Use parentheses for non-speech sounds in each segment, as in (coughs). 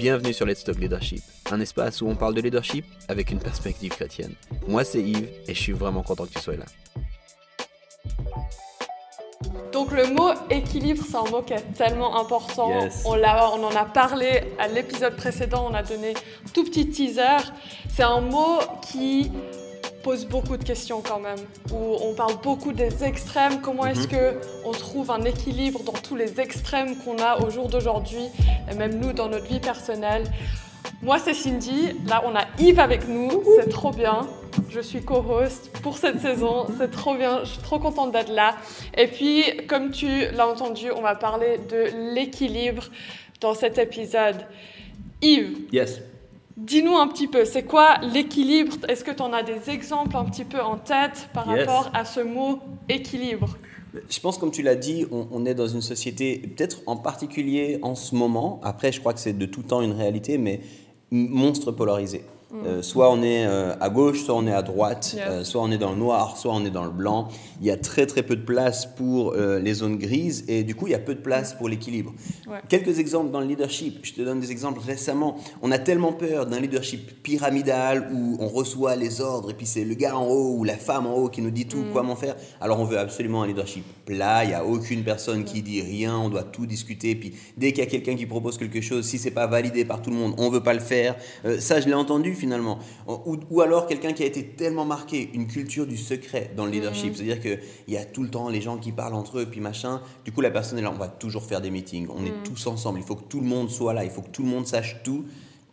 Bienvenue sur Let's Talk Leadership, un espace où on parle de leadership avec une perspective chrétienne. Moi c'est Yves et je suis vraiment content que tu sois là. Donc le mot équilibre, c'est un mot qui est tellement important. Yes. On, l'a- on en a parlé à l'épisode précédent, on a donné un tout petit teaser. C'est un mot qui pose beaucoup de questions quand même, où on parle beaucoup des extrêmes. Comment est-ce que on trouve un équilibre dans tous les extrêmes qu'on a au jour d'aujourd'hui, et même nous dans notre vie personnelle? Moi, c'est Cindy. Là, on a Yves avec nous. C'est trop bien. Je suis co-host pour cette saison. C'est trop bien. Je suis trop contente d'être là. Et puis, comme tu l'as entendu, on va parler de l'équilibre dans cet épisode. Yves, Yes. Dis-nous un petit peu, c'est quoi l'équilibre? Est-ce que tu en as des exemples un petit peu en tête par Yes. rapport à ce mot équilibre? Je pense, comme tu l'as dit, on, on est dans une société, peut-être en particulier en ce moment, après je crois que c'est de tout temps une réalité, mais monstre polarisé. Euh, soit on est euh, à gauche, soit on est à droite, Yes. euh, soit on est dans le noir, soit on est dans le blanc. Il y a très très peu de place pour les zones grises et du coup il y a peu de place pour l'équilibre. Ouais. Quelques exemples dans le leadership. Je te donne des exemples récemment. On a tellement peur d'un leadership pyramidal où on reçoit les ordres et puis c'est le gars en haut ou la femme en haut qui nous dit tout, comment faire. Alors on veut absolument un leadership plat. Il n'y a aucune personne qui dit rien. On doit tout discuter. Puis dès qu'il y a quelqu'un qui propose quelque chose, si c'est pas validé par tout le monde, on veut pas le faire. Ça, je l'ai entendu finalement. Ou, ou alors quelqu'un qui a été tellement marqué, une culture du secret dans le leadership. C'est-à-dire qu'il y a tout le temps les gens qui parlent entre eux, puis machin. Du coup, la personne est là, on va toujours faire des meetings. On est tous ensemble. Il faut que tout le monde soit là. Il faut que tout le monde sache tout.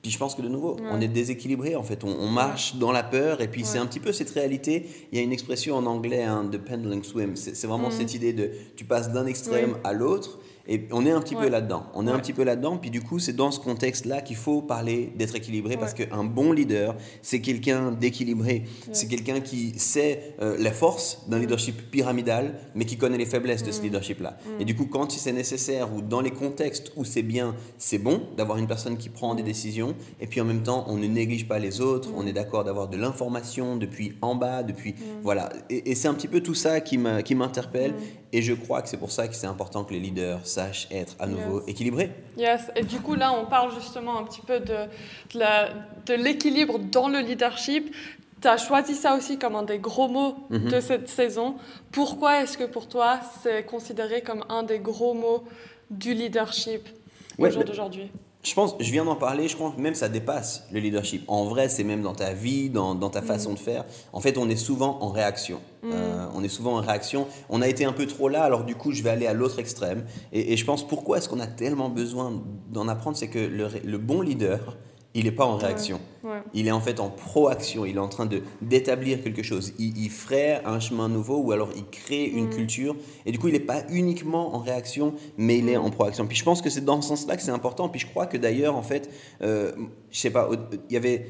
Puis je pense que de nouveau, on est déséquilibré en fait. On, on marche dans la peur et puis c'est un petit peu cette réalité. Il y a une expression en anglais, hein, de pendulum swim. C'est vraiment cette idée de tu passes d'un extrême à l'autre et on est un petit Ouais. peu là-dedans. On est un petit peu là-dedans. Puis du coup, c'est dans ce contexte-là qu'il faut parler d'être équilibré parce qu'un bon leader, c'est quelqu'un d'équilibré. C'est quelqu'un qui sait euh, la force d'un leadership pyramidal, mais qui connaît les faiblesses de ce leadership-là. Et du coup, quand c'est nécessaire ou dans les contextes où c'est bien, c'est bon d'avoir une personne qui prend des décisions. Et puis en même temps, on ne néglige pas les autres. On est d'accord d'avoir de l'information depuis en bas, depuis voilà. Et, et c'est un petit peu tout ça qui m'interpelle. Et je crois que c'est pour ça que c'est important que les leaders sachent être à nouveau Yes. équilibrés. Yes, et du coup là on parle justement un petit peu de, l'équilibre dans le leadership. Tu as choisi ça aussi comme un des gros mots Mhm. de cette saison. Pourquoi est-ce que pour toi c'est considéré comme un des gros mots du leadership Ouais, au jour d'aujourd'hui? Je pense, je viens d'en parler, je crois que même ça dépasse le leadership. En vrai, c'est même dans ta vie, dans, dans ta façon de faire. En fait, on est souvent en réaction. Euh, on est souvent en réaction. On a été un peu trop là, alors du coup, je vais aller à l'autre extrême. Et, et je pense pourquoi est-ce qu'on a tellement besoin d'en apprendre, c'est que le bon leader, il n'est pas en réaction. Ouais. Il est en fait en proaction, il est en train de d'établir quelque chose. Il, il ferait un chemin nouveau ou alors il crée une culture. Et du coup, il n'est pas uniquement en réaction, mais il est en proaction. Puis je pense que c'est dans ce sens-là que c'est important. Puis je crois que d'ailleurs, en fait, euh, je sais pas, il y avait.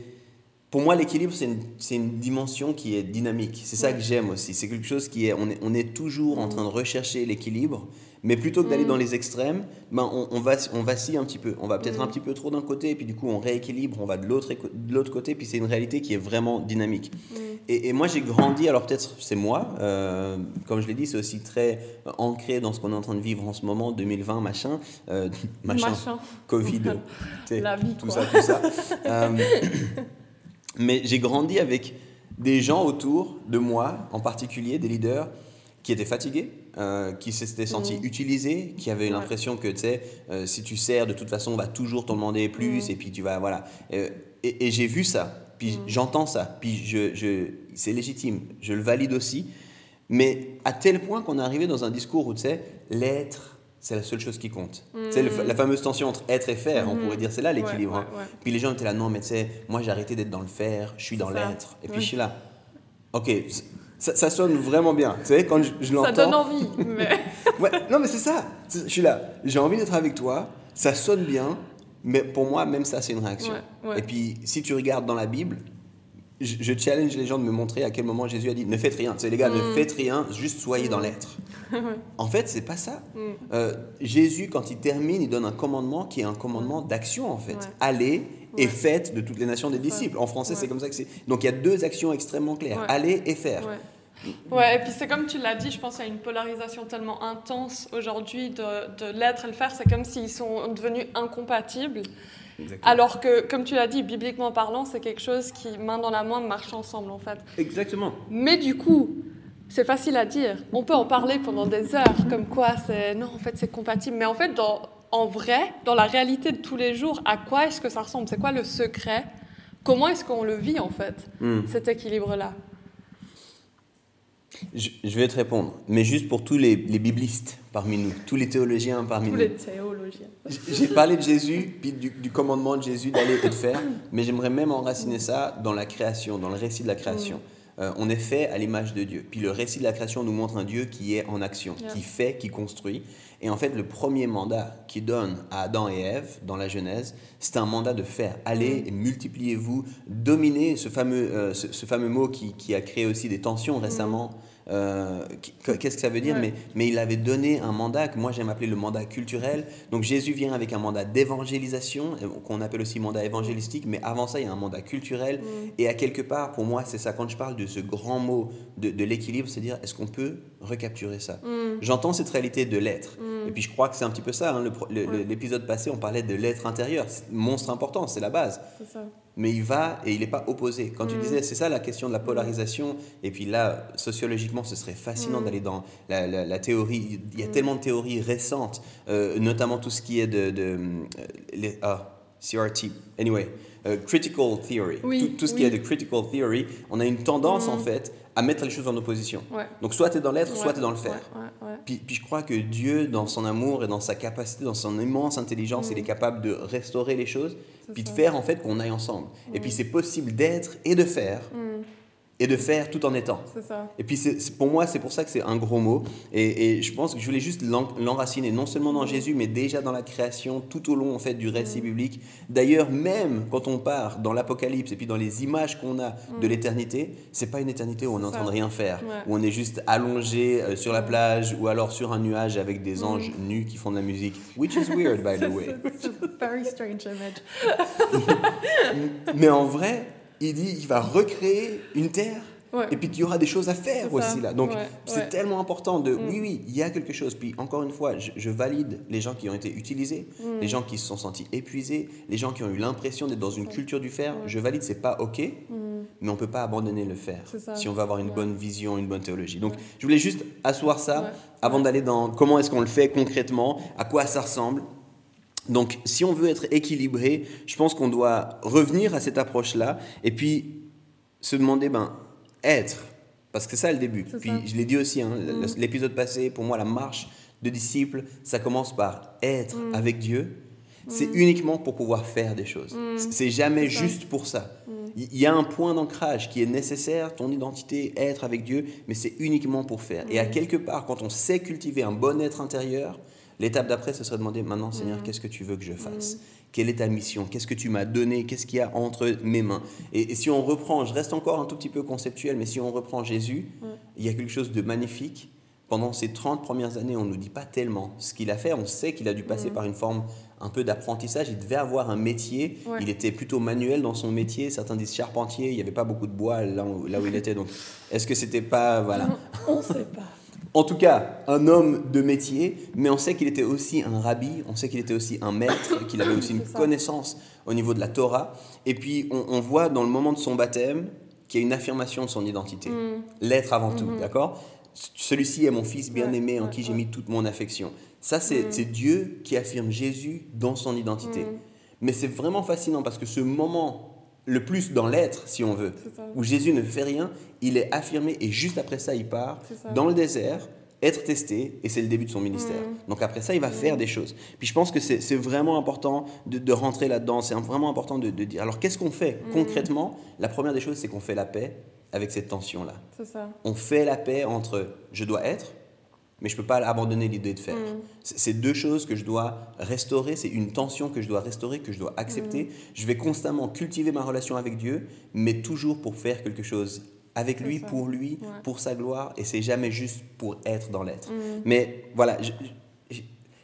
Pour moi, l'équilibre, c'est une, une dimension qui est dynamique. C'est ça que j'aime aussi. C'est quelque chose qui est on, est. on est toujours en train de rechercher l'équilibre, mais plutôt que d'aller dans les extrêmes, ben on, on, va, on vacille un petit peu. On va peut-être un petit peu trop d'un côté, et puis du coup, on rééquilibre, on va de l'autre côté, puis c'est une réalité qui est vraiment dynamique. Et, et moi, j'ai grandi, alors peut-être c'est moi, euh, comme je l'ai dit, c'est aussi très euh, ancré dans ce qu'on est en train de vivre en ce moment, 2020, machin, euh, (laughs) machin, Machin. Covid, (laughs) La vie, tout quoi. ça, tout ça. (laughs) Euh, mais j'ai grandi avec des gens autour de moi, en particulier des leaders, qui étaient fatigués, euh, qui s'étaient sentis utilisés, qui avaient Ouais. l'impression que, tu sais, euh, si tu sers, de toute façon, on va toujours t'en demander plus, et puis tu vas, voilà. Euh, et et j'ai vu ça, puis j'entends ça, puis je, je, c'est légitime, je le valide aussi, mais à tel point qu'on est arrivé dans un discours où, tu sais, l'être, c'est la seule chose qui compte. Tu sais, le- la fameuse tension entre être et faire, on pourrait dire, c'est là l'équilibre. Ouais, hein. ouais, ouais. Puis les gens étaient là, non, mais tu sais, moi j'ai arrêté d'être dans le faire, je suis dans l'être. Et puis je suis là, ok, ça, ça sonne vraiment bien. Tu sais, quand je, je Ça donne l'entends. envie, mais (laughs) non, mais c'est ça. C'est- Je suis là, j'ai envie d'être avec toi, ça sonne bien, mais pour moi, même ça, c'est une réaction. Et puis, si tu regardes dans la Bible, je, je challenge les gens de me montrer à quel moment Jésus a dit ne faites rien. Sais, les gars, Mm. ne faites rien, juste soyez dans l'être. (laughs) En fait, c'est pas ça. Euh, Jésus, quand il termine, il donne un commandement qui est un commandement d'action, en fait. Ouais. Allez et Ouais. faites de toutes les nations des disciples. En français, c'est comme ça que c'est. Donc, il y a deux actions extrêmement claires. Aller et faire. Ouais. Ouais, et puis c'est comme tu l'as dit, je pense qu'il y a une polarisation tellement intense aujourd'hui de, de l'être et le faire. C'est comme s'ils sont devenus incompatibles. Exactement. Alors que, comme tu l'as dit, bibliquement parlant, c'est quelque chose qui, main dans la main, marche ensemble en fait. Exactement. Mais du coup, c'est facile à dire. On peut en parler pendant des heures, comme quoi c'est non, en fait c'est compatible. Mais en fait, dans, en vrai, dans la réalité de tous les jours, à quoi est-ce que ça ressemble? C'est quoi le secret? Comment est-ce qu'on le vit en fait, Hmm. cet équilibre-là? Je, je vais te répondre, mais juste pour tous les, les biblistes parmi nous, tous les théologiens parmi Tous nous. les J'ai parlé de Jésus, puis du, du commandement de Jésus d'aller et de faire, mais j'aimerais même enraciner ça dans la création, dans le récit de la création. Euh, on est fait à l'image de Dieu. Puis le récit de la création nous montre un Dieu qui est en action, Yeah. qui fait, qui construit. Et en fait, le premier mandat qu'il donne à Adam et Ève dans la Genèse, c'est un mandat de faire. Allez et multipliez-vous, dominez ce fameux, euh, ce, ce fameux mot qui, qui a créé aussi des tensions récemment. Euh, Qu'est-ce que ça veut dire? Ouais. mais, mais il avait donné un mandat que moi j'aime appeler le mandat culturel. Donc Jésus vient avec un mandat d'évangélisation, qu'on appelle aussi mandat évangélistique, mais avant ça il y a un mandat culturel. Et à quelque part, pour moi, c'est ça, quand je parle de ce grand mot de, de l'équilibre, c'est dire est-ce qu'on peut recapturer ça? J'entends cette réalité de l'être. Et puis je crois que c'est un petit peu ça. hein, L'épisode passé, on parlait de l'être intérieur. Monstre important, c'est la base C'est ça. Mais il va et il n'est pas opposé. Quand tu disais, c'est ça la question de la polarisation, et puis là, sociologiquement, ce serait fascinant d'aller dans la, la- la théorie. Il y a tellement de théories récentes, euh, notamment tout ce qui est de. de euh, les- ah, CRT. Anyway, euh, critical theory. Oui, tout, tout ce qui est de critical theory, on a une tendance, en fait, à mettre les choses en opposition. Ouais. Donc, soit tu es dans l'être, soit tu es dans le faire. ouais. Puis, puis je crois que Dieu, dans son amour et dans sa capacité, dans son immense intelligence, il est capable de restaurer les choses, Mm. Puis de ça. Mm. faire en fait qu'on aille ensemble. Et puis c'est possible d'être et de faire, et de faire tout en étant. C'est ça. Et puis c'est- pour moi, c'est pour ça que c'est un gros mot. Et, et je pense que je voulais juste l'en- l'enraciner, non seulement dans Jésus, mais déjà dans la création, tout au long en fait du récit biblique. D'ailleurs, même quand on part dans l'Apocalypse et puis dans les images qu'on a de l'éternité, c'est pas une éternité où on est en train de rien faire, Ouais. où on est juste allongé euh, sur la plage ou alors sur un nuage avec des anges nus qui font de la musique. Which is weird, by the way. A very strange image. (laughs) Mais en vrai, il dit il va recréer une terre. Ouais. Et puis qu'il y aura des choses à faire aussi là. Donc Ouais, c'est ouais. tellement important de Mm. oui oui il y a quelque chose. Puis encore une fois je, je valide les gens qui ont été utilisés, Mm. les gens qui se sont sentis épuisés, les gens qui ont eu l'impression d'être dans une culture du faire. Je valide c'est pas ok, Mm. mais on peut pas abandonner le faire si on veut avoir une bonne vision, une bonne théologie. Donc je voulais juste asseoir ça avant d'aller dans comment est-ce qu'on le fait concrètement, à quoi ça ressemble. Donc, si on veut être équilibré, je pense qu'on doit revenir à cette approche-là et puis se demander, ben, être, parce que c'est ça le début. Puis ça. je l'ai dit aussi, hein, Mm. l'épisode passé, pour moi, la marche de disciple, ça commence par être Mm. avec Dieu. C'est uniquement pour pouvoir faire des choses. Mm. C'est jamais ça. juste pour ça. Il y a un point d'ancrage qui est nécessaire, ton identité, être avec Dieu, mais c'est uniquement pour faire. Et à Mm. quelque part, quand on sait cultiver un bon être intérieur, l'étape d'après, ce serait de demander maintenant, Mm. Seigneur, qu'est-ce que tu veux que je fasse Quelle est ta mission Qu'est-ce que tu m'as donné Qu'est-ce qu'il y a entre mes mains et, et si on reprend, je reste encore un tout petit peu conceptuel, mais si on reprend Jésus, Ouais. il y a quelque chose de magnifique. Pendant ces 30 premières années, on ne nous dit pas tellement ce qu'il a fait. On sait qu'il a dû passer par une forme un peu d'apprentissage. Il devait avoir un métier. Ouais. Il était plutôt manuel dans son métier. Certains disent charpentier. Il n'y avait pas beaucoup de bois là où, là où il était. Donc, est-ce que c'était pas. Voilà. (laughs) On sait pas. En tout cas, un homme de métier, mais on sait qu'il était aussi un rabbi, on sait qu'il était aussi un maître, qu'il avait (coughs) aussi une ça. connaissance au niveau de la Torah. Et puis, on, on voit dans le moment de son baptême qu'il y a une affirmation de son identité. Mm. L'être avant tout, d'accord? Celui-ci est mon fils bien-aimé en Ouais, qui ouais, j'ai mis toute mon affection. Ça, c'est Mm. c'est Dieu qui affirme Jésus dans son identité. Mm. Mais c'est vraiment fascinant parce que ce moment, le plus dans l'être, si on veut, où Jésus ne fait rien, il est affirmé et juste après ça, il part dans le désert, être testé, et c'est le début de son ministère. Mm. Donc après ça, il va faire des choses. Puis je pense que c'est vraiment important de, de rentrer là-dedans, c'est vraiment important de, de dire, alors qu'est-ce qu'on fait Mm. concrètement? La première des choses, c'est qu'on fait la paix avec cette tension-là. On fait la paix entre je dois être, mais je ne peux pas abandonner l'idée de faire. Mm. C'est deux choses que je dois restaurer, c'est une tension que je dois restaurer, que je dois accepter. Mm. Je vais constamment cultiver ma relation avec Dieu, mais toujours pour faire quelque chose avec lui, ça. pour lui, Ouais. pour sa gloire, et c'est jamais juste pour être dans l'être. Mm. Mais voilà,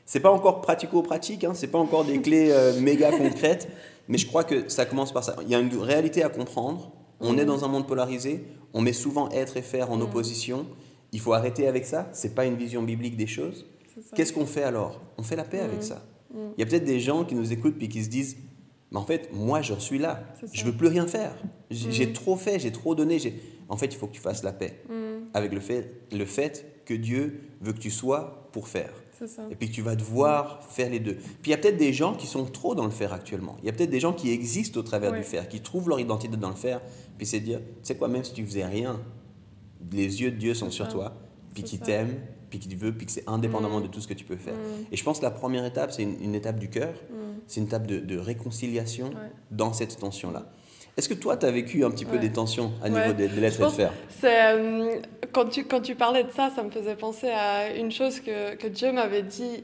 c'est pas encore pratico-pratique, hein, c'est pas encore des clés euh, (laughs) méga concrètes, mais je crois que ça commence par ça. Il y a une réalité à comprendre. On est dans un monde polarisé, on met souvent être et faire en opposition. Il faut arrêter avec ça, c'est pas une vision biblique des choses. Qu'est-ce qu'on fait alors? On fait la paix avec ça. Mm. Il y a peut-être des gens qui nous écoutent puis qui se disent Mais en fait, moi, je suis là. Je veux plus rien faire. J'ai j'ai Mm. trop fait, j'ai trop donné. En fait, il faut que tu fasses la paix avec le fait, le fait que Dieu veut que tu sois pour faire. Ça. Et puis que tu vas devoir faire les deux. Puis il y a peut-être des gens qui sont trop dans le faire actuellement. Il y a peut-être des gens qui existent au travers Ouais. du faire, qui trouvent leur identité dans le faire. Puis c'est dire, tu sais quoi, même si tu faisais rien, les yeux de Dieu sont sur ça. toi, puis C'est qui ça. t'aime, puis qui te veut, puis que c'est indépendamment Mm. de tout ce que tu peux faire. Mm. Et je pense que la première étape, c'est une, une étape du cœur, Mm. c'est une étape de, de réconciliation Ouais. dans cette tension-là. Est-ce que toi, tu as vécu un petit peu des tensions à Ouais. niveau des, des lettres de C'est euh, quand tu quand tu parlais de ça, ça me faisait penser à une chose que, que Dieu m'avait dit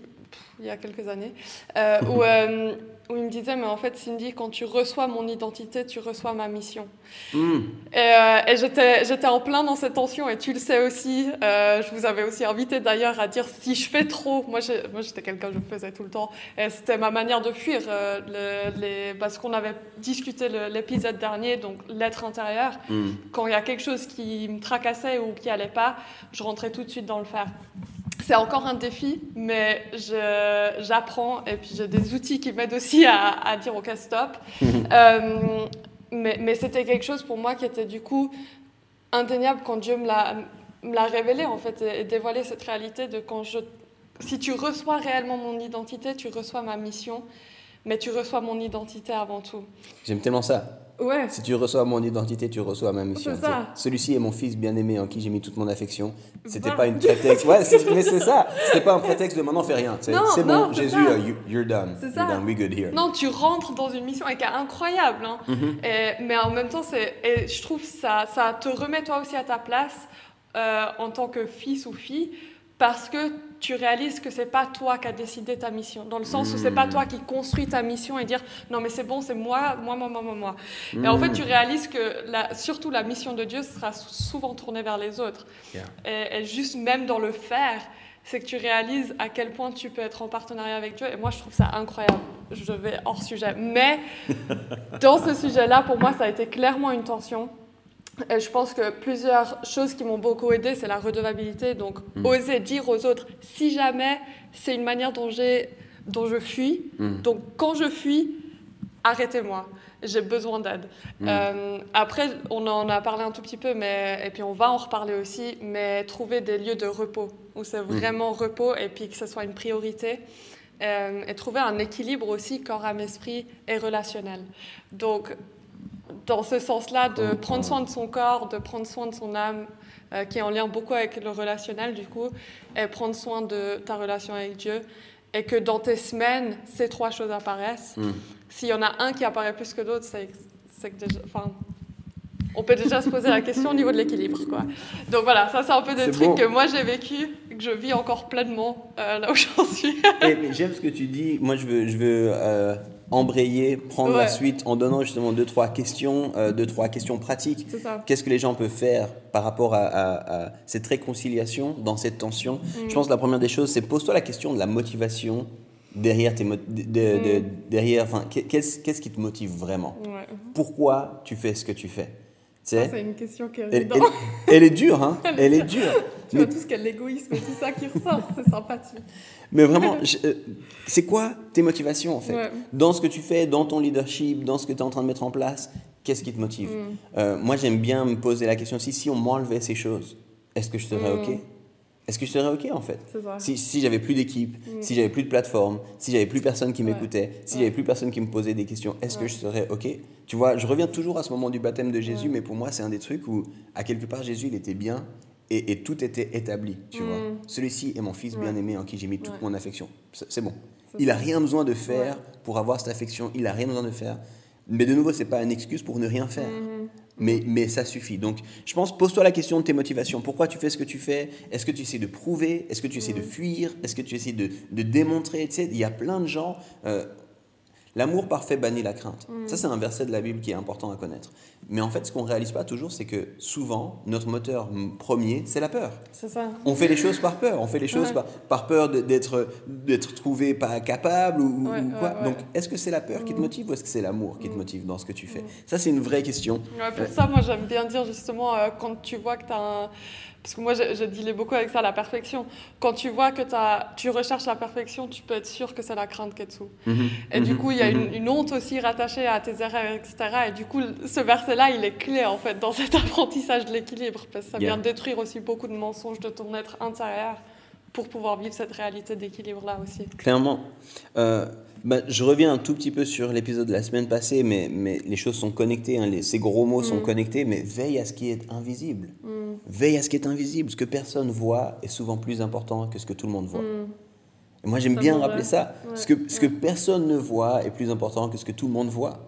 il y a quelques années, euh, où, euh, où il me disait mais en fait Cindy, quand tu reçois mon identité, tu reçois ma mission. Hmm. Et, euh, et j'étais j'étais en plein dans cette tension et tu le sais aussi. je vous avais aussi invité d'ailleurs à dire si je fais trop, moi j'ai- moi j'étais quelqu'un je le faisais tout le temps et c'était ma manière de fuir le- les parce qu'on avait discuté l'épisode dernier donc l'être intérieur Hmm. quand il y a quelque chose qui me tracassait ou qui allait pas, je rentrais tout de suite dans le faire. C'est encore un défi, mais je- j'apprends et puis j'ai des outils qui m'aident aussi à, à dire ok stop. (laughs) Euh, mais mais c'était quelque chose pour moi qui était du coup indéniable quand Dieu me l'a me l'a révélé en fait et, et dévoilé cette réalité de quand je si tu reçois réellement mon identité, tu reçois ma mission, mais tu reçois mon identité avant tout. J'aime tellement ça. Ouais. Si tu reçois mon identité, tu reçois ma mission. Celui-ci est mon fils bien-aimé en qui j'ai mis toute mon affection. C'était pas une prétexte. Ouais, mais c'est ça. (laughs) C'était pas un prétexte de maintenant fais rien. C'est bon, Jésus, uh, you- you're done. C'est ça. done. We good here. Non, tu rentres dans une mission qui est incroyable. hein. Mhm. Et- mais en même temps, et je trouve ça, ça te remet toi aussi à ta place euh, en tant que fils ou fille parce que tu réalises que c'est pas toi qui as décidé ta mission. Dans le sens où c'est pas Mhm. toi qui construis ta mission et dire non mais c'est bon, c'est moi, moi, moi, moi, moi, moi. Et en fait, tu réalises que la, surtout la mission de Dieu sera souvent tournée vers les autres. Yeah. Et, et juste même dans le faire, c'est que tu réalises à quel point tu peux être en partenariat avec Dieu. Et moi, je trouve ça incroyable. Je vais hors sujet. Mais (laughs) dans ce sujet-là, pour moi, ça a été clairement une tension. Et je pense que plusieurs choses qui m'ont beaucoup aidé, c'est la redevabilité. Donc, Mm. oser dire aux autres, si jamais c'est une manière dont, dont je fuis, Mm. donc quand je fuis, arrêtez-moi. J'ai besoin d'aide. Mm. Euh, après, on en a parlé un tout petit peu, mais, et puis on va en reparler aussi, mais trouver des lieux de repos, où c'est vraiment repos, et puis que ce soit une priorité. Euh, et trouver un équilibre aussi corps, âme, esprit et relationnel. Donc, dans ce sens-là, de prendre soin de son corps, de prendre soin de son âme, euh, qui est en lien beaucoup avec le relationnel du coup, et prendre soin de ta relation avec Dieu, et que dans tes semaines, ces trois choses apparaissent. Mm. S'il y en a un qui apparaît plus que d'autres, c'est c'est que déjà, enfin, on peut déjà se poser la question au niveau de l'équilibre, quoi. Donc voilà, ça c'est un peu des trucs que moi j'ai vécu, que je vis encore pleinement euh, là où j'en suis. J'aime ce que tu dis. Moi, je veux, je veux euh, embrayer, prendre la suite en donnant justement deux, trois questions, euh, deux, trois questions pratiques. Qu'est-ce que les gens peuvent faire par rapport à, à- à cette réconciliation, dans cette tension? Mm. Je pense que la première des choses, c'est pose-toi la question de la motivation derrière tes mo- de- de- de- derrière, enfin, qu'est-ce qu'est-ce qui te motive vraiment? Ouais. Pourquoi tu fais ce que tu fais? C'est une question qui est elle, elle- elle est dure, hein (laughs) Elle est dure. Tu vois tout ce qu'est l'égoïsme et tout ça qui ressort, c'est sympathique. Mais vraiment, (laughs) euh, c'est quoi tes motivations en fait? Ouais. Dans ce que tu fais, dans ton leadership, dans ce que tu es en train de mettre en place, qu'est-ce qui te motive? Mm. Euh, Moi, j'aime bien me poser la question si, si on m'enlevait ces choses, est-ce que je serais Mm. OK? Est-ce que je serais OK en fait? Si, si j'avais plus d'équipe, Mm. si j'avais plus de plateforme, si j'avais plus personne qui Ouais. m'écoutait, si Ouais. j'avais plus personne qui me posait des questions, est-ce que je serais OK? Tu vois, je reviens toujours à ce moment du baptême de Jésus, mais pour moi, c'est un des trucs où, à quelque part, Jésus, il était bien et, et tout était établi, tu Mm. vois. Celui-ci est mon fils bien-aimé en qui j'ai mis toute mon affection. C'est bon. Il ça. a rien besoin de faire pour avoir cette affection, il a rien besoin de faire. Mais de nouveau, c'est pas une excuse pour ne rien faire. Mhm. Mais, mais ça suffit. Donc, je pense, pose-toi la question de tes motivations. Pourquoi tu fais ce que tu fais? Est-ce que tu essaies de prouver? Est-ce que tu essaies de fuir? Est-ce que tu essaies de, de démontrer? Tu sais, il y a plein de gens. euh, L'amour parfait bannit la crainte. Ça, c'est un verset de la Bible qui est important à connaître. Mais en fait, ce qu'on ne réalise pas toujours, c'est que souvent, notre moteur mm, premier, c'est la peur. C'est ça. On fait les choses par peur. On fait les choses Ouais. par, par peur d'être d'être trouvé pas capable ou, Ouais, ou quoi. ouais. Donc, est-ce que c'est la peur qui te motive ou est-ce que c'est l'amour qui te motive dans ce que tu fais? Ça, c'est une vraie question. Pour ça, moi, j'aime bien dire justement, euh, quand tu vois que tu as un. Parce que moi, je, je dealais beaucoup avec ça, la perfection. Quand tu vois que as, tu recherches la perfection, tu peux être sûr que c'est la crainte qui est dessous. Et du coup, il y a Mhm. une, une honte aussi rattachée à tes erreurs, etc. Et du coup, ce verset-là, il est clé en fait dans cet (laughs) apprentissage de l'équilibre, parce que ça Yeah. vient détruire aussi beaucoup de mensonges de ton être intérieur pour pouvoir vivre cette réalité d'équilibre-là aussi. Clairement. Euh, bah, je reviens un tout petit peu sur l'épisode de la semaine passée, mais, mais les choses sont connectées, hein, les- ces gros mots sont connectés, mais veille à ce qui est invisible. Veille à ce qui est invisible. Ce que personne voit est souvent plus important que ce que tout le monde voit. Et moi, j'aime bien rappeler vrai. ça. Ouais, Ce, que, ce que personne ne voit est plus important que ce que tout le monde voit.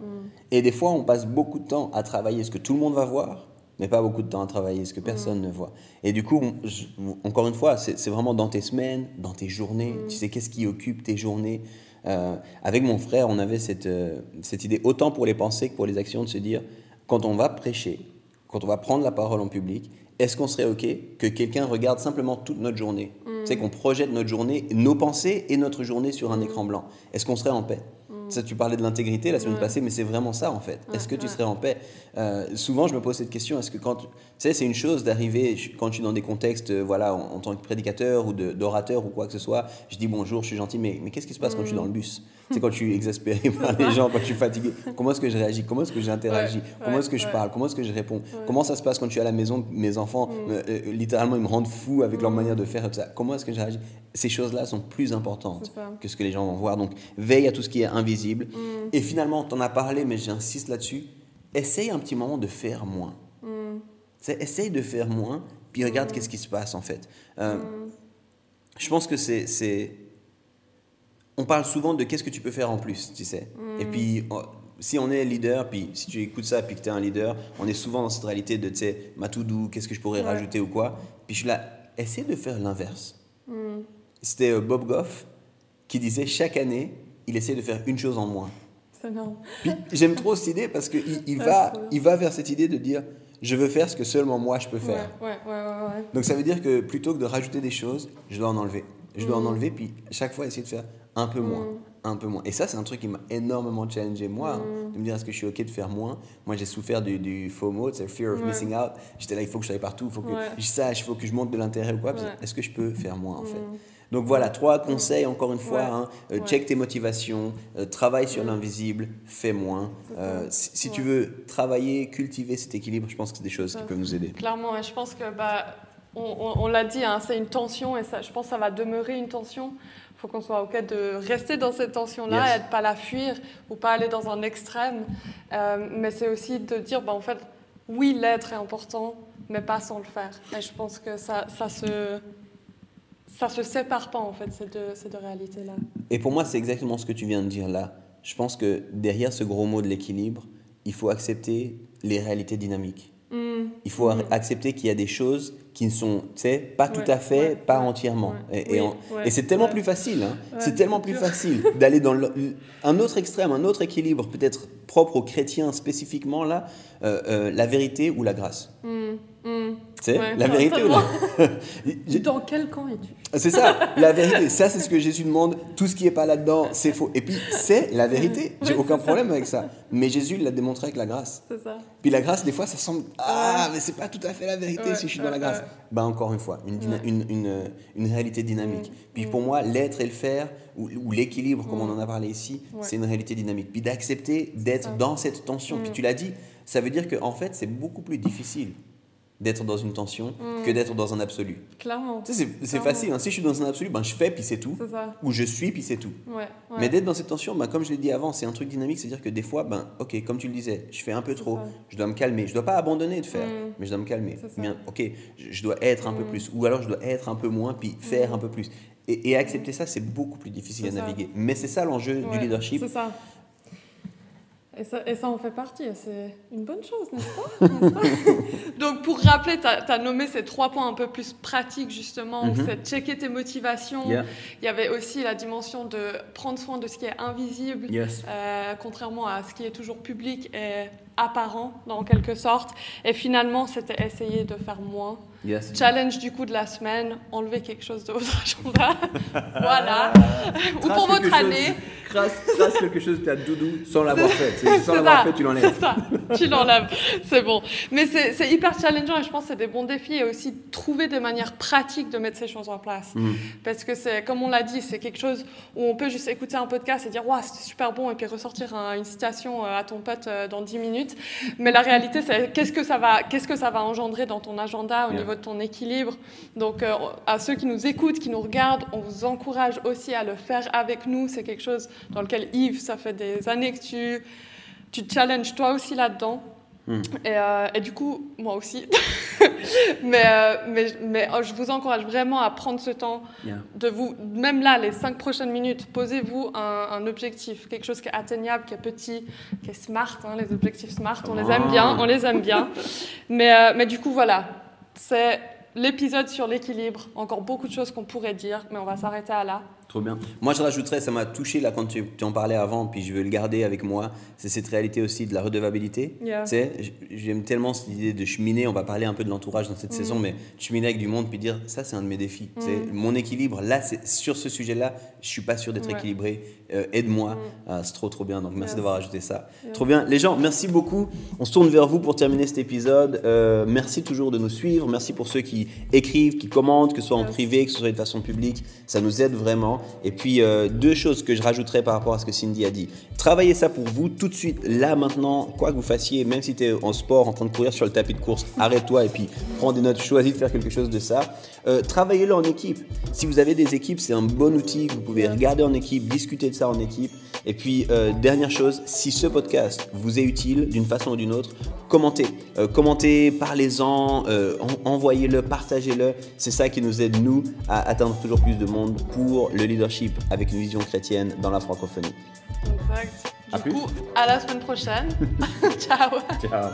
Et des fois, on passe beaucoup de temps à travailler ce que tout le monde va voir, mais pas beaucoup de temps à travailler ce que personne ne voit. Et du coup, on- je- encore une fois, c'est c'est vraiment dans tes semaines, dans tes journées. Tu sais, qu'est-ce qui occupe tes journées. Euh, Avec mon frère, on avait cette, euh, cette idée, autant pour les pensées que pour les actions, de se dire, quand on va prêcher, quand on va prendre la parole en public, est-ce qu'on serait OK que quelqu'un regarde simplement toute notre journée? Tu sais, qu'on projette notre journée, nos pensées et notre journée sur un écran blanc. Est-ce qu'on serait en paix? Ça, tu parlais de l'intégrité la semaine Ouais. passée, mais c'est vraiment ça en fait. Est-ce que tu serais en paix? Euh, Souvent, je me pose cette question. Est-ce que quand tu sais, c'est une chose d'arriver quand je suis dans des contextes, euh, voilà, en, en tant que prédicateur ou d'orateur ou quoi que ce soit, je dis bonjour, je suis gentil, mais, mais qu'est-ce qui se passe quand je suis dans le bus? C'est quand je suis exaspéré (laughs) par les gens, quand je suis fatigué. Comment est-ce que je réagis? Comment est-ce que j'interagis? Ouais, Comment est-ce que je parle? Comment est-ce que je réponds? Comment ça se passe quand je suis à la maison Mes enfants, euh, euh, littéralement, ils me rendent fou avec leur manière de faire. tout ça. Comment est-ce que je réagis? Ces choses-là sont plus importantes que ce que les gens vont voir. Donc, veille à tout ce qui est invisible. Et finalement, tu en as parlé, mais j'insiste là-dessus. Essaye un petit moment de faire moins. C'est- Essaye de faire moins, puis regarde qu'est-ce qui se passe en fait. Euh, Je pense que c'est. c'est- On parle souvent de qu'est-ce que tu peux faire en plus, tu sais. Et puis, on- si on est leader, puis si tu écoutes ça, puis que tu es un leader, on est souvent dans cette réalité de, tu sais, ma to-do, qu'est-ce que je pourrais Ouais. rajouter ou quoi. Puis je suis là, essaie de faire l'inverse. C'était euh, Bob Goff qui disait chaque année, il essaie de faire une chose en moins. Puis j'aime trop cette idée parce qu'il il Ouais, va, il va vers cette idée de dire je veux faire ce que seulement moi je peux faire. Ouais, ouais, ouais. Donc ça veut dire que plutôt que de rajouter des choses, je dois en enlever. Je dois en enlever, puis chaque fois essayer de faire un peu moins, un peu moins. Et ça, c'est un truc qui m'a énormément challengé moi, hein, de me dire est-ce que je suis ok de faire moins? Moi, j'ai souffert du, du FOMO, c'est fear of missing out. J'étais là, il faut que je sois partout, il faut que je sache, il faut que je monte de l'intérêt ou quoi. Est-ce que je peux faire moins en fait? Donc voilà, trois conseils encore une fois. Ouais. hein. Euh, Ouais. check tes motivations, euh, travaille sur l'invisible, fais moins. Euh, si si tu veux travailler, cultiver cet équilibre, je pense que c'est des choses qui peuvent nous aider. Clairement, et je pense que bah, on, on- on l'a dit, hein, c'est une tension et ça, je pense que ça va demeurer une tension. Il faut qu'on soit OK de rester dans cette tension-là Yes. et de pas la fuir ou pas aller dans un extrême. Mais c'est aussi de dire, bah, en fait, oui, l'être est important, mais pas sans le faire. Et je pense que ça, ça se ça se sépare pas en fait ces deux, ces deux réalités-là. Et pour moi, c'est exactement ce que tu viens de dire là. Je pense que derrière ce gros mot de l'équilibre, il faut accepter les réalités dynamiques. Hmm. Il faut ar- accepter qu'il y a des choses qui ne sont, pas tout à fait, ouais, pas ouais, entièrement. Et, et Oui, en- ouais, et c'est tellement plus facile. hein. C'est tellement plus facile (laughs) d'aller dans le- un autre extrême, un autre équilibre, peut-être propre aux chrétiens spécifiquement là, euh, euh, la vérité ou la grâce. Tu sais, Ouais, la vérité ou la... (laughs) Dans quel camp es-tu? C'est ça, la vérité. Ça, c'est ce que Jésus demande. Tout ce qui n'est pas là-dedans, c'est faux. Et puis, c'est la vérité. J'ai Ouais, aucun c'est problème avec ça. Mais Jésus l'a démontré avec la grâce. C'est ça. Puis la grâce, des fois, ça semble Ah, mais c'est pas tout à fait la vérité Ouais, si je suis dans la ouais, grâce. Ben, encore une fois, une, Ouais. une, une, euh, une réalité dynamique. Puis pour moi, l'être et le faire, ou, ou l'équilibre, comme on en a parlé ici, Ouais. c'est une réalité dynamique. Puis d'accepter d'être dans cette tension. Puis Mm. tu l'as dit, ça veut dire qu'en en fait, c'est beaucoup plus difficile d'être dans une tension que d'être dans un absolu. Clairement. Tu sais, c'est- facile. hein. Si je suis dans un absolu, ben, je fais, puis c'est tout. Ça. Ou je suis, puis c'est tout. Ouais. ouais. Mais d'être dans cette tension, ben, comme je l'ai dit avant, c'est un truc dynamique, c'est-à-dire que des fois, ben, ok, comme tu le disais, je fais un peu trop, ça. je dois me calmer, je dois pas abandonner de faire, Mm. mais je dois me calmer. Bien, ok, je, je dois être un peu Mm. plus, ou alors je dois être un peu moins, puis faire un peu plus. Et, et accepter ça, c'est beaucoup plus difficile à ça. naviguer. Mais c'est ça l'enjeu du leadership. C'est ça. Et ça, et ça en fait partie, c'est une bonne chose, n'est-ce pas, (laughs) Donc pour rappeler, tu as, nommé ces trois points un peu plus pratiques justement, Mhm. c'est checker tes motivations. Yeah. Il y avait aussi la dimension de prendre soin de ce qui est invisible, Yes. euh, contrairement à ce qui est toujours public, et apparent, dans quelque sorte. Et finalement, c'était essayer de faire moins. Yes. Challenge du coup de la semaine, enlever quelque chose de votre agenda. (laughs) voilà. Ou pour votre année. Trace, trace quelque chose de ta doudou sans l'avoir fait. C'est- Sans C'est l'avoir fait, tu C'est l'enlèves. ça, tu l'enlèves, c'est bon. Mais c'est c'est hyper challengeant et je pense que c'est des bons défis et aussi trouver des manières pratiques de mettre ces choses en place. Mm. Parce que c'est, comme on l'a dit, c'est quelque chose où on peut juste écouter un podcast et dire Waouh, c'était super bon et puis ressortir un- une citation euh, à ton pote euh, dans 10 minutes. Mais la réalité, c'est qu'est-ce que ça va, qu'est-ce que ça va engendrer dans ton agenda au niveau de ton équilibre. Donc, euh, à ceux qui nous écoutent, qui nous regardent, on vous encourage aussi à le faire avec nous. C'est quelque chose dans lequel Yves, ça fait des années que tu, tu te challenges toi aussi là-dedans. Mm. Et, euh, et du coup, moi aussi. (laughs) mais euh, mais, mais oh, je vous encourage vraiment à prendre ce temps Yeah. de vous, même là, les cinq prochaines minutes, posez-vous un, un objectif, quelque chose qui est atteignable, qui est petit, qui est smart. hein, les objectifs smart, on les aime bien, on les aime bien. (laughs) Mais, euh, mais du coup, voilà, c'est l'épisode sur l'équilibre. Encore beaucoup de choses qu'on pourrait dire, mais on va s'arrêter à là. Trop bien. Moi, je rajouterais, ça m'a touché là quand tu, tu en parlais avant, puis je veux le garder avec moi. C'est cette réalité aussi de la redevabilité. Yeah. Tu sais, j- j'aime tellement cette idée de cheminer. On va parler un peu de l'entourage dans cette saison, mais cheminer avec du monde, puis dire ça, c'est un de mes défis. Sais, mon équilibre, là, c'est sur ce sujet-là, je suis pas sûr d'être Ouais. équilibré. Euh, Aide-moi. Ah, c'est trop, trop bien. Donc, merci Yes. d'avoir ajouté ça. Yeah. Trop bien. Les gens, merci beaucoup. On se tourne vers vous pour terminer cet épisode. Euh, merci toujours de nous suivre. Merci pour ceux qui écrivent, qui commentent, que ce soit en Yes. privé, que ce soit de façon publique. Ça nous aide vraiment. Et puis, euh, deux choses que je rajouterais par rapport à ce que Cindy a dit. Travaillez ça pour vous tout de suite, là, maintenant, quoi que vous fassiez, même si tu es en sport, en train de courir sur le tapis de course, arrête-toi et puis prends des notes, choisis de faire quelque chose de ça. Euh, Travaillez-le en équipe. Si vous avez des équipes, c'est un bon outil vous pouvez regarder en équipe, discuter de ça en équipe. Et puis, euh, dernière chose, si ce podcast vous est utile d'une façon ou d'une autre, commentez. Commentez, parlez-en, euh, en- envoyez-le, partagez-le. C'est ça qui nous aide, nous, à atteindre toujours plus de monde pour le leadership avec une vision chrétienne dans la francophonie. Exact. À Du plus. coup, à la semaine prochaine. (laughs) Ciao. Ciao.